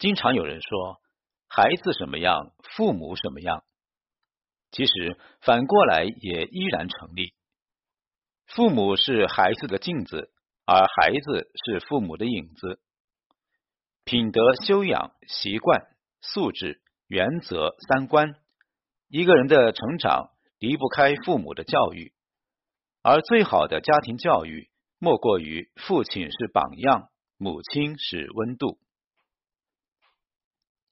经常有人说，孩子什么样，父母什么样。其实反过来也依然成立。父母是孩子的镜子，而孩子是父母的影子。品德、修养、习惯、素质、原则、三观，一个人的成长离不开父母的教育。而最好的家庭教育，莫过于父亲是榜样，母亲是温度。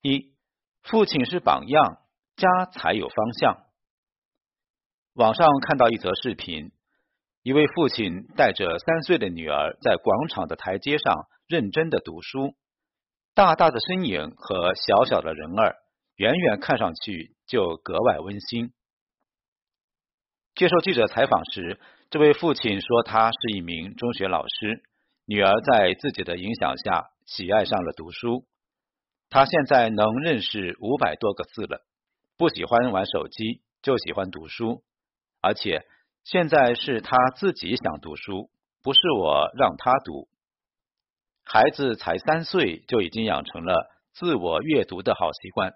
一，父亲是榜样，家才有方向。网上看到一则视频，一位父亲带着三岁的女儿在广场的台阶上认真的读书，大大的身影和小小的人儿，远远看上去就格外温馨。接受记者采访时，这位父亲说，他是一名中学老师，女儿在自己的影响下喜爱上了读书。他现在能认识五百多个字了，不喜欢玩手机，就喜欢读书。而且现在是他自己想读书，不是我让他读。孩子才三岁，就已经养成了自我阅读的好习惯，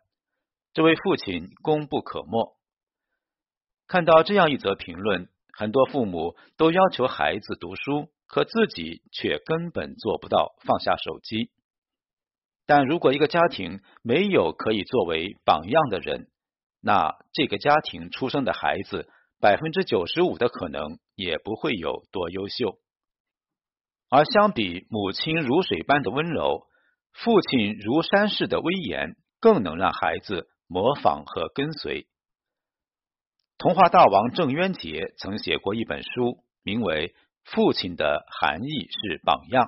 这位父亲功不可没。看到这样一则评论。很多父母都要求孩子读书，可自己却根本做不到放下手机。但如果一个家庭没有可以作为榜样的人，那这个家庭出生的孩子百分之九十五的可能也不会有多优秀。而相比母亲如水般的温柔，父亲如山似的威严，更能让孩子模仿和跟随。童话大王郑渊洁曾写过一本书，名为《父亲的含义是榜样》。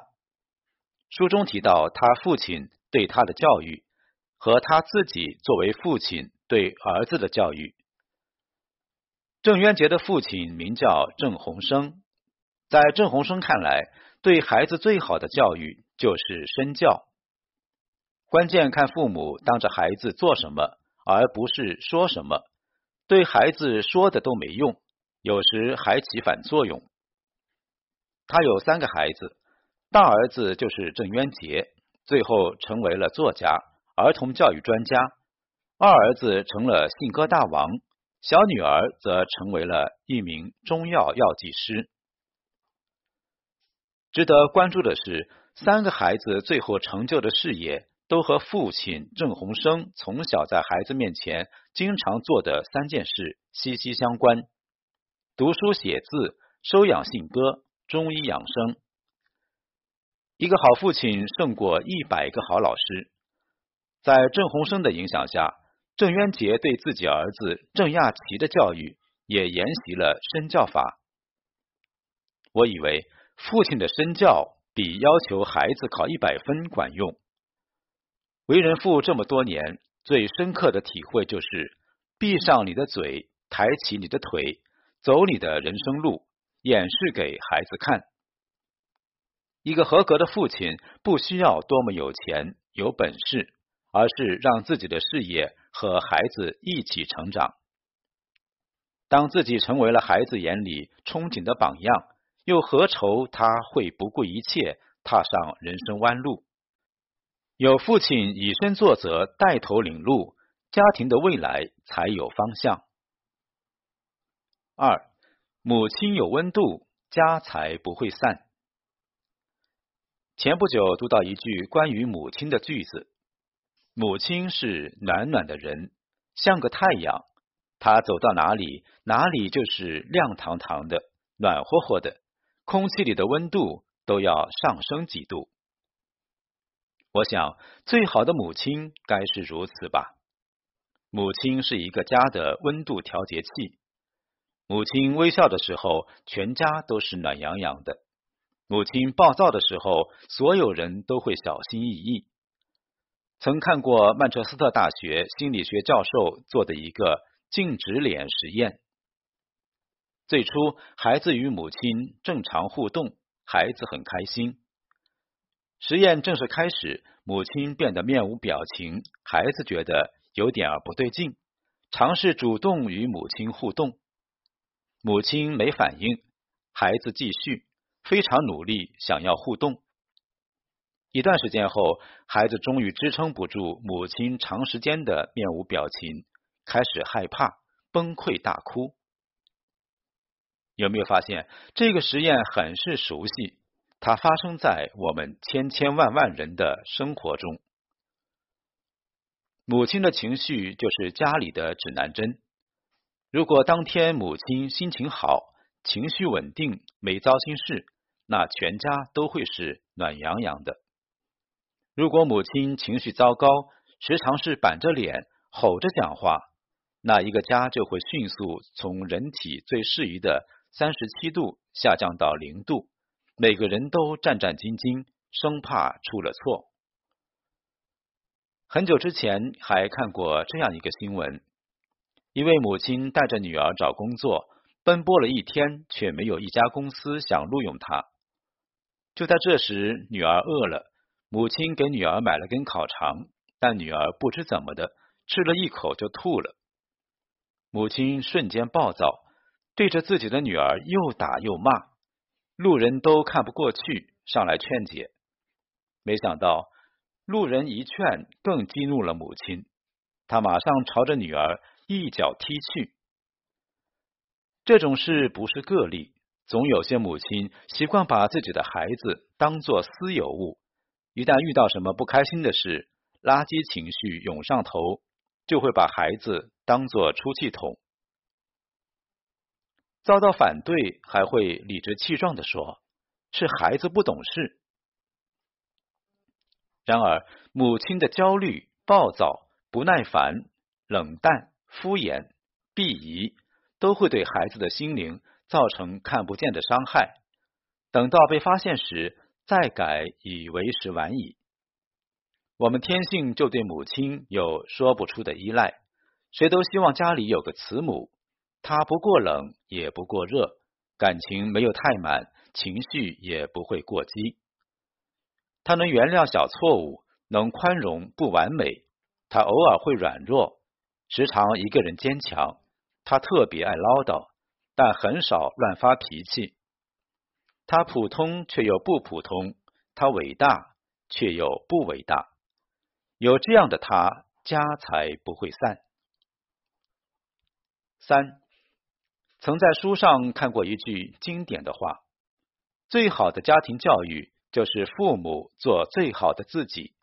书中提到他父亲对他的教育，和他自己作为父亲对儿子的教育。郑渊洁的父亲名叫郑鸿生，在郑鸿生看来，对孩子最好的教育就是身教。关键看父母当着孩子做什么，而不是说什么。对孩子说的都没用，有时还起反作用。他有三个孩子，大儿子就是郑渊洁，最后成为了作家、儿童教育专家；二儿子成了信鸽大王，小女儿则成为了一名中药药剂师。值得关注的是，三个孩子最后成就的事业。都和父亲郑鸿生从小在孩子面前经常做的三件事息息相关：读书写字、收养信鸽、中医养生。一个好父亲胜过一百个好老师。在郑鸿生的影响下，郑渊洁对自己儿子郑亚奇的教育也沿袭了身教法。我以为父亲的身教比要求孩子考一百分管用。为人父这么多年，最深刻的体会就是：闭上你的嘴，抬起你的腿，走你的人生路，演示给孩子看。一个合格的父亲不需要多么有钱、有本事，而是让自己的事业和孩子一起成长。当自己成为了孩子眼里憧憬的榜样，又何愁他会不顾一切踏上人生弯路？有父亲以身作则，带头领路，家庭的未来才有方向。二，母亲有温度，家才不会散。前不久读到一句关于母亲的句子：母亲是暖暖的人，像个太阳，她走到哪里，哪里就是亮堂堂的、暖和和的，空气里的温度都要上升几度。我想，最好的母亲该是如此吧。母亲是一个家的温度调节器。母亲微笑的时候，全家都是暖洋洋的；母亲暴躁的时候，所有人都会小心翼翼。曾看过曼彻斯特大学心理学教授做的一个静止脸实验。最初，孩子与母亲正常互动，孩子很开心。实验正式开始，母亲变得面无表情，孩子觉得有点儿不对劲，尝试主动与母亲互动，母亲没反应，孩子继续非常努力想要互动。一段时间后，孩子终于支撑不住母亲长时间的面无表情，开始害怕，崩溃大哭。有没有发现这个实验很是熟悉？它发生在我们千千万万人的生活中。母亲的情绪就是家里的指南针。如果当天母亲心情好、情绪稳定、没糟心事，那全家都会是暖洋洋的。如果母亲情绪糟糕，时常是板着脸、吼着讲话，那一个家就会迅速从人体最适宜的三十七度下降到零度，每个人都战战兢兢，生怕出了错。很久之前还看过这样一个新闻：一位母亲带着女儿找工作，奔波了一天，却没有一家公司想录用她。就在这时，女儿饿了，母亲给女儿买了根烤肠，但女儿不知怎么的，吃了一口就吐了。母亲瞬间暴躁，对着自己的女儿又打又骂，路人都看不过去，上来劝解。没想到。路人一劝，更激怒了母亲。他马上朝着女儿一脚踢去。这种事不是个例，总有些母亲习惯把自己的孩子当作私有物，一旦遇到什么不开心的事，垃圾情绪涌上头，就会把孩子当作出气筒。遭到反对，还会理直气壮的说：“是孩子不懂事。”然而，母亲的焦虑、暴躁、不耐烦、冷淡、敷衍、鄙夷，都会对孩子的心灵造成看不见的伤害。等到被发现时，再改已为时晚矣。我们天性就对母亲有说不出的依赖，谁都希望家里有个慈母，她不过冷，也不过热，感情没有太满，情绪也不会过激。她能原谅小错误，能宽容不完美。她偶尔会软弱，时常一个人坚强。她特别爱唠叨，但很少乱发脾气。他普通却又不普通，他伟大却又不伟大。有这样的他，家才不会散。三，曾在书上看过一句经典的话：最好的家庭教育。就是父母做最好的自己，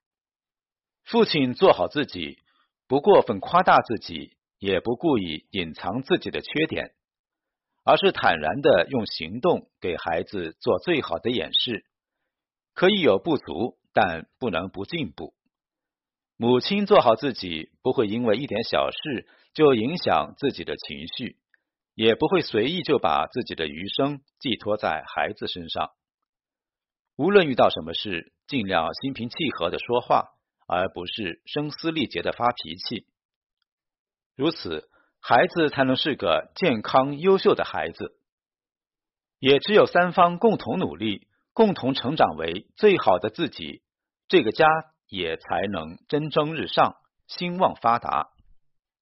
父亲做好自己，不过分夸大自己，也不故意隐藏自己的缺点，而是坦然的用行动给孩子做最好的演示。可以有不足，但不能不进步。母亲做好自己，不会因为一点小事就影响自己的情绪，也不会随意就把自己的余生寄托在孩子身上。无论遇到什么事，尽量心平气和的说话，而不是声嘶力竭的发脾气。如此，孩子才能是个健康优秀的孩子。也只有三方共同努力，共同成长为最好的自己，这个家也才能蒸蒸日上，兴旺发达。